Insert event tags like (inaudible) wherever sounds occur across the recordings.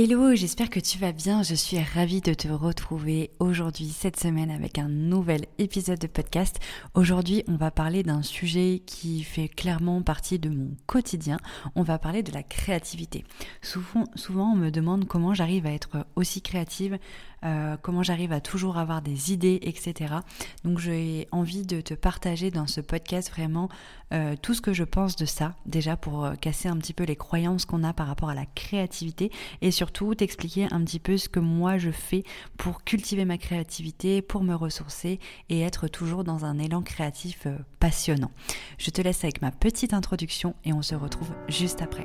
Hello, j'espère que tu vas bien. Je suis ravie de te retrouver aujourd'hui, cette semaine, avec un nouvel épisode de podcast. Aujourd'hui, on va parler d'un sujet qui fait clairement partie de mon quotidien. On va parler de la créativité. Souvent, souvent on me demande comment j'arrive à être aussi créative, euh, comment j'arrive à toujours avoir des idées, etc. Donc j'ai envie de te partager dans ce podcast vraiment euh, tout ce que je pense de ça, déjà pour euh, casser un petit peu les croyances qu'on a par rapport à la créativité et surtout t'expliquer un petit peu ce que moi je fais pour cultiver ma créativité, pour me ressourcer et être toujours dans un élan créatif passionnant. Je te laisse avec ma petite introduction et on se retrouve juste après.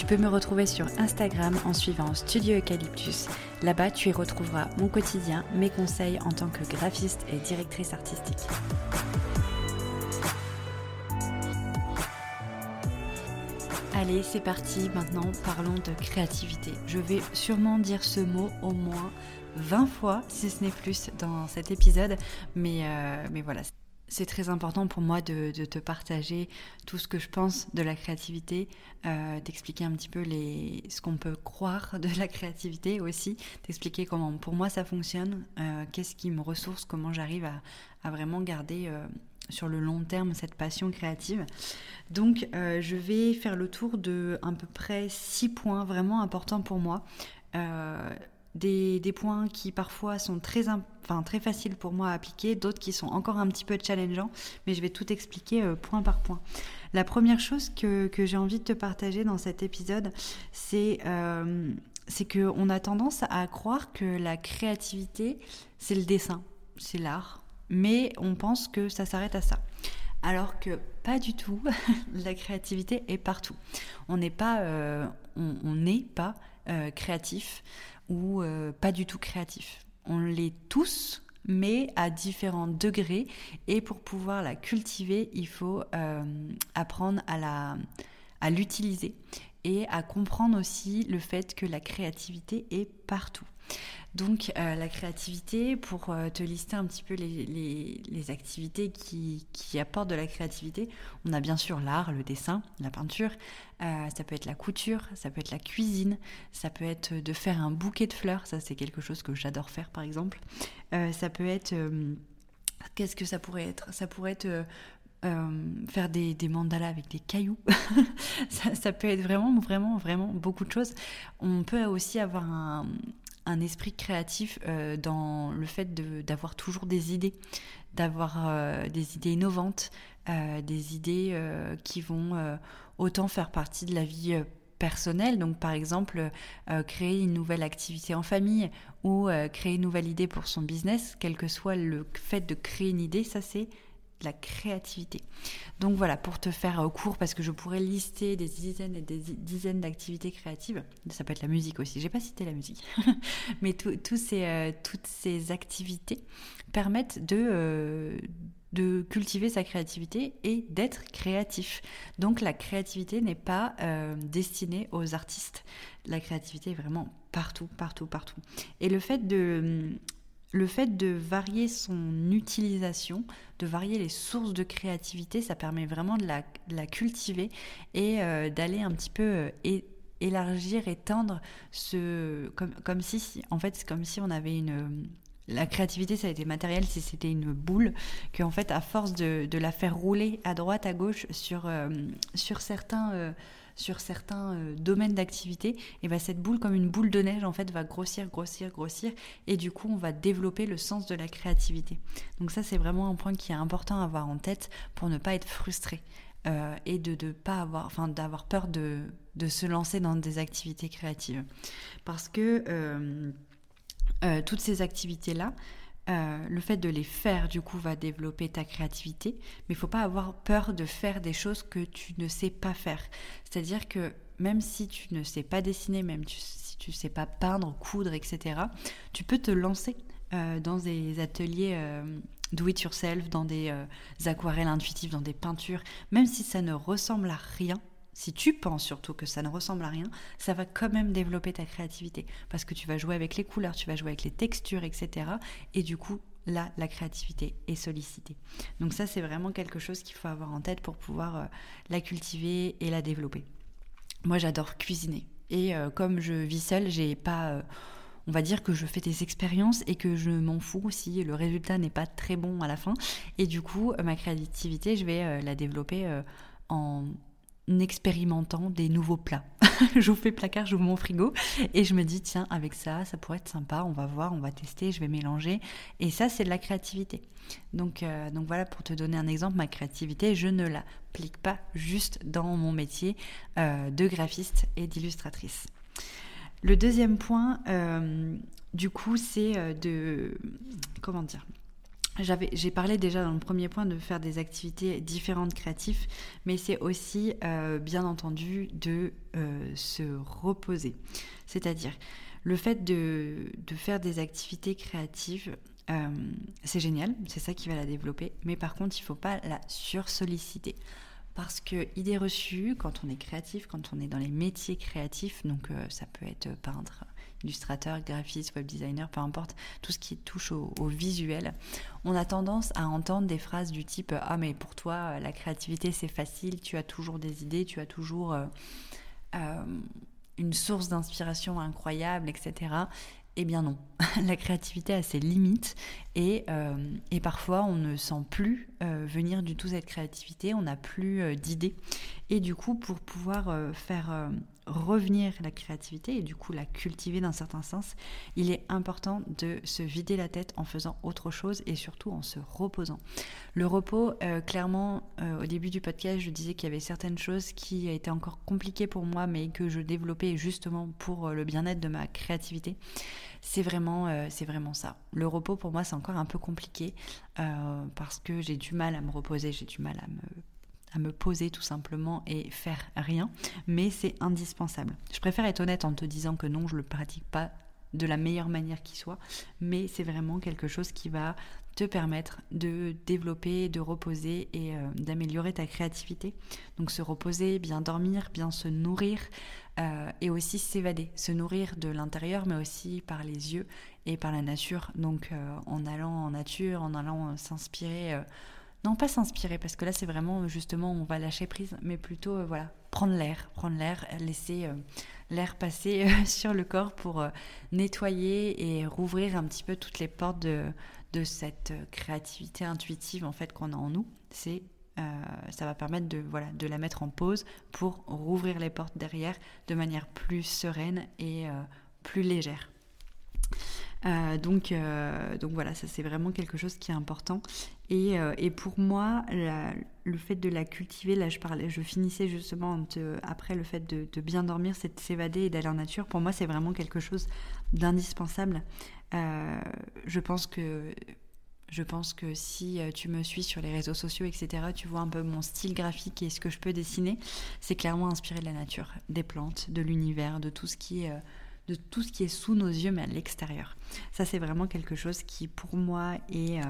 Tu peux me retrouver sur Instagram en suivant Studio Eucalyptus. Là-bas, tu y retrouveras mon quotidien, mes conseils en tant que graphiste et directrice artistique. Allez, c'est parti, maintenant parlons de créativité. Je vais sûrement dire ce mot au moins 20 fois, si ce n'est plus, dans cet épisode, mais, euh, mais voilà, c'est très important pour moi de, te partager tout ce que je pense de la créativité, euh, d'expliquer un petit peu ce qu'on peut croire de la créativité aussi, d'expliquer comment pour moi ça fonctionne, euh, qu'est-ce qui me ressource, comment j'arrive à, vraiment garder euh, sur le long terme cette passion créative. Donc je vais faire le tour de à peu près six points vraiment importants pour moi des, points qui parfois sont très, enfin, très faciles pour moi à appliquer, d'autres qui sont encore un petit peu challengeants, mais je vais tout expliquer euh, point par point. La première chose que, j'ai envie de te partager dans cet épisode, c'est euh, qu'on a tendance à croire que la créativité, c'est le dessin, c'est l'art, mais on pense que ça s'arrête à ça. Alors que pas du tout, (laughs) la créativité est partout. On n'est pas, euh, on n'est pas euh, créatif ou pas du tout créatif. On l'est tous, mais à différents degrés. Et pour pouvoir la cultiver, il faut euh, apprendre à la à l'utiliser et à comprendre aussi le fait que la créativité est partout. Donc euh, la créativité, pour euh, te lister un petit peu les, activités qui, apportent de la créativité, on a bien sûr l'art, le dessin, la peinture, euh, ça peut être la couture, ça peut être la cuisine, ça peut être de faire un bouquet de fleurs, ça c'est quelque chose que j'adore faire par exemple. ça peut être... Qu'est-ce que ça pourrait être? Ça pourrait être faire des, mandalas avec des cailloux. (laughs) ça, ça, peut être vraiment, vraiment, vraiment beaucoup de choses. On peut aussi avoir un, un esprit créatif euh, dans le fait d'avoir toujours des idées, d'avoir euh, des idées innovantes, euh, des idées qui vont autant faire partie de la vie personnelle, donc par exemple créer une nouvelle activité en famille ou créer une nouvelle idée pour son business, quel que soit le fait de créer une idée, ça c'est la créativité. Donc voilà, pour te faire euh, court, parce que je pourrais lister des dizaines et des dizaines d'activités créatives, ça peut être la musique aussi, j'ai pas cité la musique, (laughs) mais euh, toutes ces activités permettent de, euh, de cultiver sa créativité et d'être créatif. Donc la créativité n'est pas destinée aux artistes, la créativité est vraiment partout, partout, partout. Et le fait de le fait de varier son utilisation, de varier les sources de créativité, ça permet vraiment de la, cultiver et euh, d'aller un petit peu euh, élargir, étendre ce. Comme, si, en fait, c'est comme si on avait une. La créativité, ça a été matériel si c'était une boule, qu'en fait, à force de, la faire rouler à droite, à gauche sur, euh, sur certains sur certains euh, domaines d'activité, et ben cette boule, comme une boule de neige, en fait, va grossir, grossir, grossir, et du coup, on va développer le sens de la créativité. Donc ça, c'est vraiment un point qui est important à avoir en tête pour ne pas être frustré. Euh, et de ne pas avoir, enfin d'avoir peur de, de, se lancer dans des activités créatives. Parce que euh, toutes ces activités-là, euh, le fait de les faire, du coup, va développer ta créativité, mais il faut pas avoir peur de faire des choses que tu ne sais pas faire. C'est-à-dire que même si tu ne sais pas dessiner, même si tu ne sais pas peindre, coudre, etc., tu peux te lancer dans des ateliers do it yourself, dans des aquarelles intuitives, dans des peintures, même si ça ne ressemble à rien, si tu penses surtout que ça ne ressemble à rien, ça va quand même développer ta créativité. Parce que tu vas jouer avec les couleurs, tu vas jouer avec les textures, etc. Et du coup, là, la créativité est sollicitée. Donc ça, c'est vraiment quelque chose qu'il faut avoir en tête pour pouvoir euh, la cultiver et la développer. Moi, j'adore cuisiner. Et euh, comme je vis seule, j'ai pas... Euh, on va dire que je fais des expériences et que je m'en fous si le résultat n'est pas très bon à la fin. Et du coup, ma créativité, je vais la développer en expérimentant des nouveaux plats. (laughs) je vous fais placard, j'ouvre mon frigo et je me dis tiens avec ça ça pourrait être sympa, on va voir, on va tester, je vais mélanger et ça c'est de la créativité. Donc euh, voilà pour te donner un exemple, ma créativité je ne l'applique pas juste dans mon métier euh, de graphiste et d'illustratrice. Le deuxième point euh, du coup c'est de comment dire j'ai parlé déjà dans le premier point de faire des activités différentes créatives, mais c'est aussi euh, bien entendu de euh, se reposer. C'est-à-dire le fait de, faire des activités créatives, euh, c'est génial, c'est ça qui va la développer, mais par contre il ne faut pas la sursolliciter. Parce que idée reçue, quand on est créatif, quand on est dans les métiers créatifs, donc ça peut être peintre, illustrateur, graphiste, web designer, peu importe, tout ce qui touche au, visuel, on a tendance à entendre des phrases du type Ah, mais pour toi, la créativité c'est facile, tu as toujours des idées, tu as toujours euh, euh, une source d'inspiration incroyable, etc. Eh bien non, (laughs) la créativité a ses limites et, euh, et parfois on ne sent plus venir du tout cette créativité, on n'a plus d'idées. Et du coup, pour pouvoir faire revenir la créativité et du coup la cultiver d'un certain sens, il est important de se vider la tête en faisant autre chose et surtout en se reposant. Le repos, euh, clairement, euh, au début du podcast, je disais qu'il y avait certaines choses qui étaient encore compliquées pour moi, mais que je développais justement pour euh, le bien-être de ma créativité. C'est vraiment, c'est vraiment ça. Le repos, pour moi, c'est encore un peu compliqué parce que j'ai du mal à me reposer, j'ai du mal à me à me poser tout simplement et faire rien, mais c'est indispensable. Je préfère être honnête en te disant que non, je ne le pratique pas de la meilleure manière qui soit, mais c'est vraiment quelque chose qui va te permettre de développer, de reposer et euh, d'améliorer ta créativité. Donc se reposer, bien dormir, bien se nourrir euh, et aussi s'évader, se nourrir de l'intérieur mais aussi par les yeux et par la nature. Donc euh, en allant en nature, en allant s'inspirer non pas s'inspirer parce que là c'est vraiment justement on va lâcher prise mais plutôt euh, voilà prendre l'air prendre l'air laisser euh, l'air passer euh, (laughs) sur le corps pour nettoyer et rouvrir un petit peu toutes les portes de, cette créativité intuitive en fait qu'on a en nous c'est ça va permettre de voilà de la mettre en pause pour rouvrir les portes derrière de manière plus sereine et plus légère euh, donc, euh, donc voilà, ça c'est vraiment quelque chose qui est important. Et, euh, et pour moi, le fait de la cultiver, là je parlais, je finissais justement après le fait de, bien dormir, c'est de s'évader et d'aller en nature. Pour moi, c'est vraiment quelque chose d'indispensable. je pense que je pense que si tu me suis sur les réseaux sociaux, etc., tu vois un peu mon style graphique et ce que je peux dessiner, c'est clairement inspiré de la nature, des plantes, de l'univers, de tout ce qui est de tout ce qui est sous nos yeux mais à l'extérieur. Ça c'est vraiment quelque chose qui pour moi est, euh,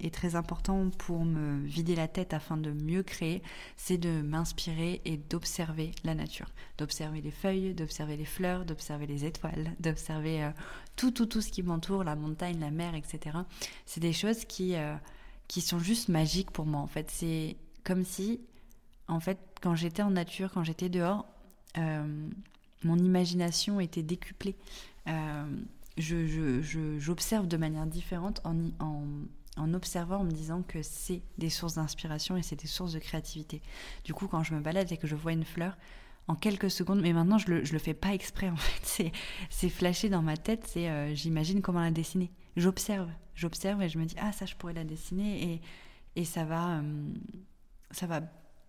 est, très important pour me vider la tête afin de mieux créer, c'est de m'inspirer et d'observer la nature, d'observer les feuilles, d'observer les fleurs, d'observer les étoiles, (laughs) d'observer euh, tout, tout, tout ce qui m'entoure, la montagne, la mer, etc. C'est des choses qui, euh, qui sont juste magiques pour moi en fait. C'est comme si, en fait, quand j'étais en nature, quand j'étais dehors, mon imagination était décuplée. Euh, j'observe de manière différente en, en, observant, en me disant que c'est des sources d'inspiration et c'est des sources de créativité. Du coup, quand je me balade et que je vois une fleur, en quelques secondes, mais maintenant je le, le fais pas exprès en (laughs) fait, c'est flashé dans ma tête, euh, j'imagine comment la dessiner. J'observe, j'observe et je me dis ah ça je pourrais la dessiner et, et ça va euh, ça va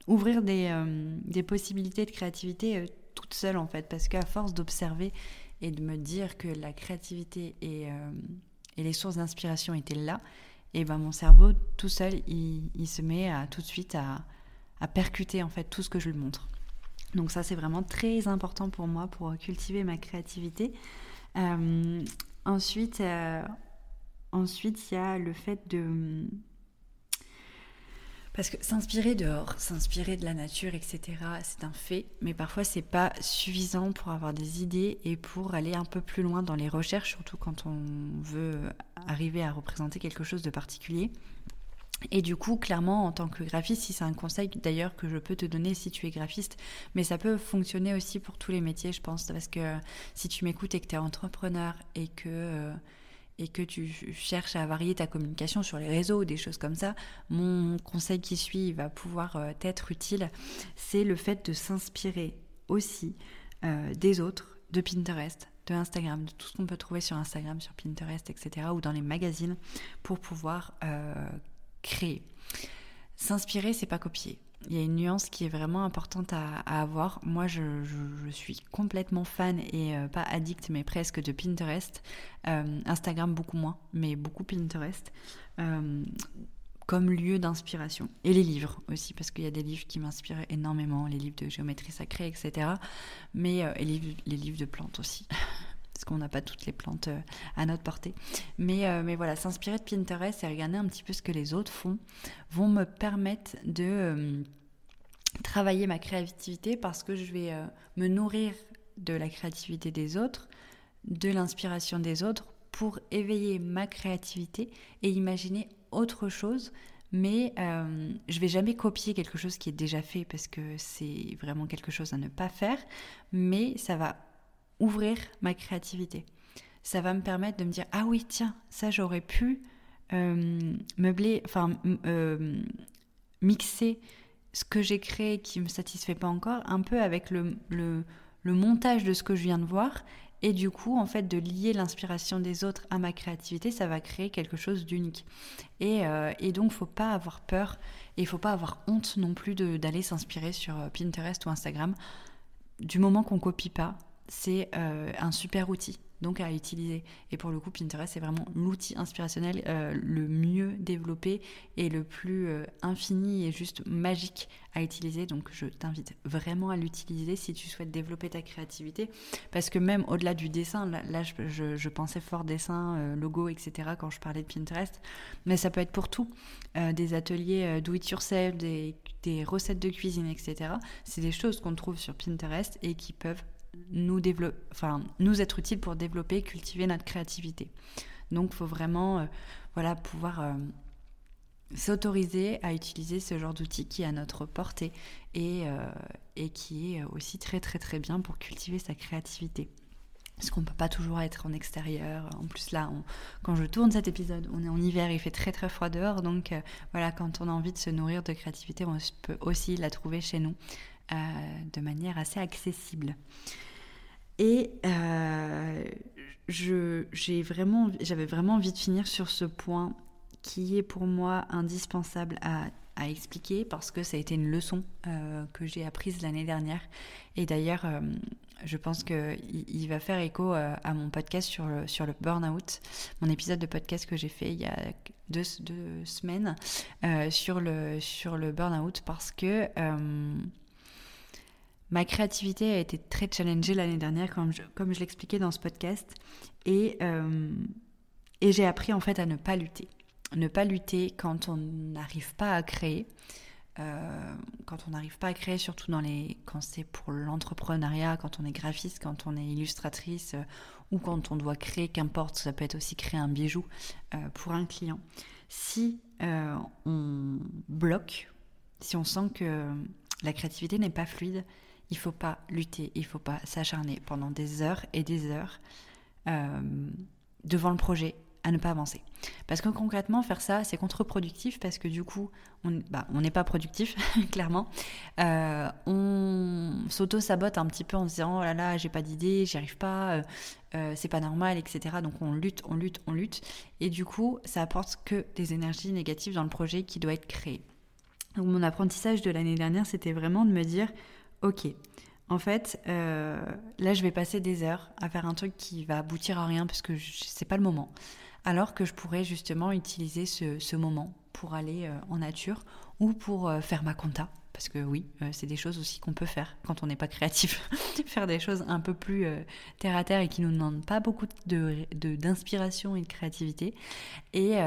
ouvrir des, des possibilités de créativité toute seule en fait, parce qu'à force d'observer et de me dire que la créativité et, euh, les sources d'inspiration étaient là, et ben mon cerveau tout seul, il, se met à, tout de suite à, à, percuter en fait tout ce que je lui montre. Donc ça c'est vraiment très important pour moi pour cultiver ma créativité. Euh, ensuite, euh, ensuite, il y a le fait de parce que s'inspirer dehors, s'inspirer de la nature, etc., c'est un fait, mais parfois c'est pas suffisant pour avoir des idées et pour aller un peu plus loin dans les recherches, surtout quand on veut arriver à représenter quelque chose de particulier. Et du coup, clairement, en tant que graphiste, si c'est un conseil d'ailleurs que je peux te donner si tu es graphiste, mais ça peut fonctionner aussi pour tous les métiers, je pense, parce que si tu m'écoutes et que tu es entrepreneur et que euh, et que tu cherches à varier ta communication sur les réseaux ou des choses comme ça, mon conseil qui suit va pouvoir euh, t'être utile. C'est le fait de s'inspirer aussi euh, des autres, de Pinterest, de Instagram, de tout ce qu'on peut trouver sur Instagram, sur Pinterest, etc., ou dans les magazines, pour pouvoir euh, créer. S'inspirer, c'est pas copier il y a une nuance qui est vraiment importante à, avoir. Moi, je, suis complètement fan et euh, pas addict, mais presque de Pinterest. Euh, Instagram, beaucoup moins, mais beaucoup Pinterest. Euh, comme lieu d'inspiration. Et les livres aussi, parce qu'il y a des livres qui m'inspirent énormément, les livres de géométrie sacrée, etc. Mais les livres de plantes aussi. (laughs) parce qu'on n'a pas toutes les plantes euh, à notre portée. Mais, euh, mais voilà, s'inspirer de Pinterest et regarder un petit peu ce que les autres font vont me permettre de euh, travailler ma créativité parce que je vais me nourrir de la créativité des autres, de l'inspiration des autres pour éveiller ma créativité et imaginer autre chose mais je vais jamais copier quelque chose qui est déjà fait parce que c'est vraiment quelque chose à ne pas faire, mais ça va ouvrir ma créativité. Ça va me permettre de me dire ah oui tiens ça j'aurais pu euh, meubler, enfin euh, mixer ce que j'ai créé qui me satisfait pas encore un peu avec le, le, montage de ce que je viens de voir. Et du coup en fait de lier l'inspiration des autres à ma créativité ça va créer quelque chose d'unique. Et, euh, et donc faut pas avoir peur et faut pas avoir honte non plus d'aller s'inspirer sur Pinterest ou Instagram du moment qu'on copie pas c'est euh, un super outil donc à utiliser. Et pour le coup, Pinterest, c'est vraiment l'outil inspirationnel euh, le mieux développé et le plus euh, infini et juste magique à utiliser. Donc je t'invite vraiment à l'utiliser si tu souhaites développer ta créativité. Parce que même au-delà du dessin, là, je, pensais fort dessin, logo, etc. quand je parlais de Pinterest. Mais ça peut être pour tout. des ateliers do it yourself, des, des recettes de cuisine, etc. C'est des choses qu'on trouve sur Pinterest et qui peuvent nous, nous être utiles pour développer, cultiver notre créativité. Donc il faut vraiment euh, voilà, pouvoir euh, s'autoriser à utiliser ce genre d'outil qui est à notre portée et, euh, et qui est aussi très très très bien pour cultiver sa créativité. Parce qu'on ne peut pas toujours être en extérieur. En plus là, quand je tourne cet épisode, on est en hiver, il fait très très froid dehors. Donc voilà, quand on a envie de se nourrir de créativité, on peut aussi la trouver chez nous de manière assez accessible. Et euh, j'avais vraiment, vraiment envie de finir sur ce point qui est pour moi indispensable à, expliquer parce que ça a été une leçon euh, que j'ai apprise l'année dernière. Et d'ailleurs, euh, je pense qu'il il va faire écho à mon podcast sur le, sur le burn-out, mon épisode de podcast que j'ai fait il y a deux, deux semaines sur le, sur le burn-out parce que Ma créativité a été très challengée l'année dernière, comme je, l'expliquais dans ce podcast, et, euh, et j'ai appris en fait à ne pas lutter. Ne pas lutter quand on n'arrive pas à créer, euh, quand on n'arrive pas à créer, surtout quand c'est pour l'entrepreneuriat, quand on est graphiste, quand on est illustratrice, euh, ou quand on doit créer, qu'importe, ça peut être aussi créer un bijou pour un client. Si on bloque, si on sent que la créativité n'est pas fluide, il faut pas lutter, il faut pas s'acharner pendant des heures et des heures euh, devant le projet à ne pas avancer. Parce que concrètement, faire ça, c'est contre-productif parce que du coup, on bah, n'est pas productif, (laughs) clairement. Euh, on s'auto-sabote un petit peu en se disant, oh là là, j'ai pas d'idée, j'y arrive pas, euh, c'est pas normal, etc. Donc on lutte, on lutte, on lutte. Et du coup, ça apporte que des énergies négatives dans le projet qui doit être créé. Donc mon apprentissage de l'année dernière, c'était vraiment de me dire, ok, en fait, euh, là, je vais passer des heures à faire un truc qui va aboutir à rien parce que c'est pas le moment. Alors que je pourrais justement utiliser ce, moment pour aller euh, en nature ou pour euh, faire ma compta, parce que oui, c'est des choses aussi qu'on peut faire quand on n'est pas créatif. (laughs) faire des choses un peu plus terre à terre et qui nous demandent pas beaucoup d'inspiration et de créativité. Et,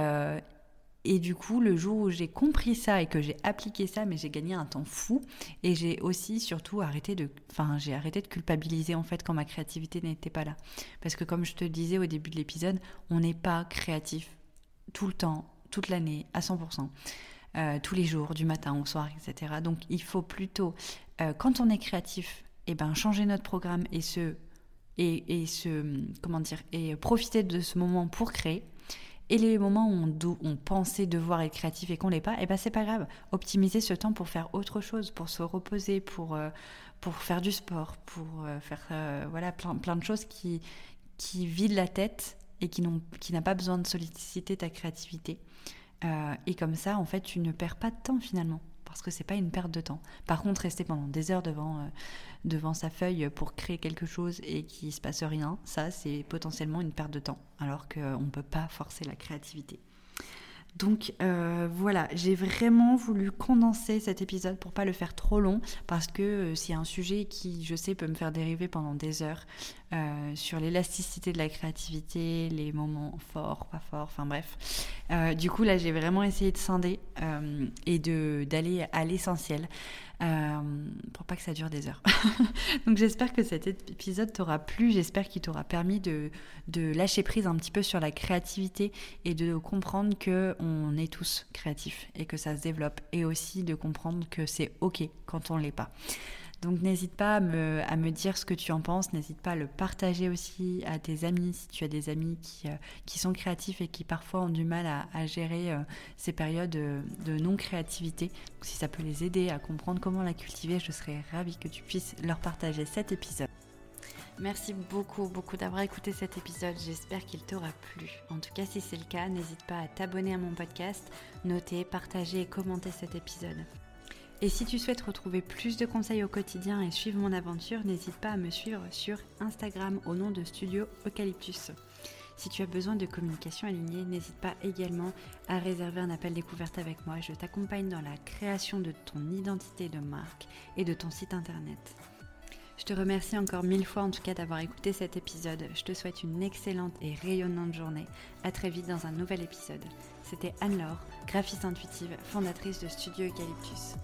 et du coup, le jour où j'ai compris ça et que j'ai appliqué ça, mais j'ai gagné un temps fou. Et j'ai aussi surtout arrêté de, enfin, j'ai arrêté de culpabiliser en fait quand ma créativité n'était pas là. Parce que comme je te disais au début de l'épisode, on n'est pas créatif tout le temps, toute l'année, à 100%. Euh, tous les jours, du matin au soir, etc. Donc il faut plutôt, euh, quand on est créatif, eh ben, changer notre programme et se, et, et se, comment dire, et profiter de ce moment pour créer. Et les moments où on, on pensait devoir être créatif et qu'on l'est pas, et eh ben c'est pas grave. Optimiser ce temps pour faire autre chose, pour se reposer, pour, euh, pour faire du sport, pour faire voilà plein, plein de choses qui, qui vident la tête et qui n'a pas besoin de solliciter ta créativité. Euh, et comme ça, en fait, tu ne perds pas de temps finalement, parce que c'est pas une perte de temps. Par contre, rester pendant des heures devant, euh, devant sa feuille pour créer quelque chose et qu'il se passe rien, ça, c'est potentiellement une perte de temps, alors qu'on ne peut pas forcer la créativité. Donc euh, voilà, j'ai vraiment voulu condenser cet épisode pour pas le faire trop long parce que euh, c'est un sujet qui, je sais, peut me faire dériver pendant des heures euh, sur l'élasticité de la créativité, les moments forts, pas forts, enfin bref. du coup là, j'ai vraiment essayé de scinder et de d'aller à l'essentiel. Euh, pour pas que ça dure des heures. (laughs) Donc j'espère que cet épisode t'aura plu, j'espère qu'il t'aura permis de, de, lâcher prise un petit peu sur la créativité et de comprendre que on est tous créatifs et que ça se développe et aussi de comprendre que c'est ok quand on l'est pas. Donc n'hésite pas à me, dire ce que tu en penses, n'hésite pas à le partager aussi à tes amis si tu as des amis qui, euh, sont créatifs et qui parfois ont du mal à, gérer euh, ces périodes de, non-créativité. Si ça peut les aider à comprendre comment la cultiver, je serais ravie que tu puisses leur partager cet épisode. Merci beaucoup, beaucoup d'avoir écouté cet épisode. J'espère qu'il t'aura plu. En tout cas, si c'est le cas, n'hésite pas à t'abonner à mon podcast, noter, partager et commenter cet épisode. Et si tu souhaites retrouver plus de conseils au quotidien et suivre mon aventure, n'hésite pas à me suivre sur Instagram au nom de Studio Eucalyptus. Si tu as besoin de communication alignée, n'hésite pas également à réserver un appel découverte avec moi. Je t'accompagne dans la création de ton identité de marque et de ton site internet. Je te remercie encore mille fois en tout cas d'avoir écouté cet épisode. Je te souhaite une excellente et rayonnante journée. A très vite dans un nouvel épisode. C'était Anne-Laure, graphiste intuitive, fondatrice de Studio Eucalyptus.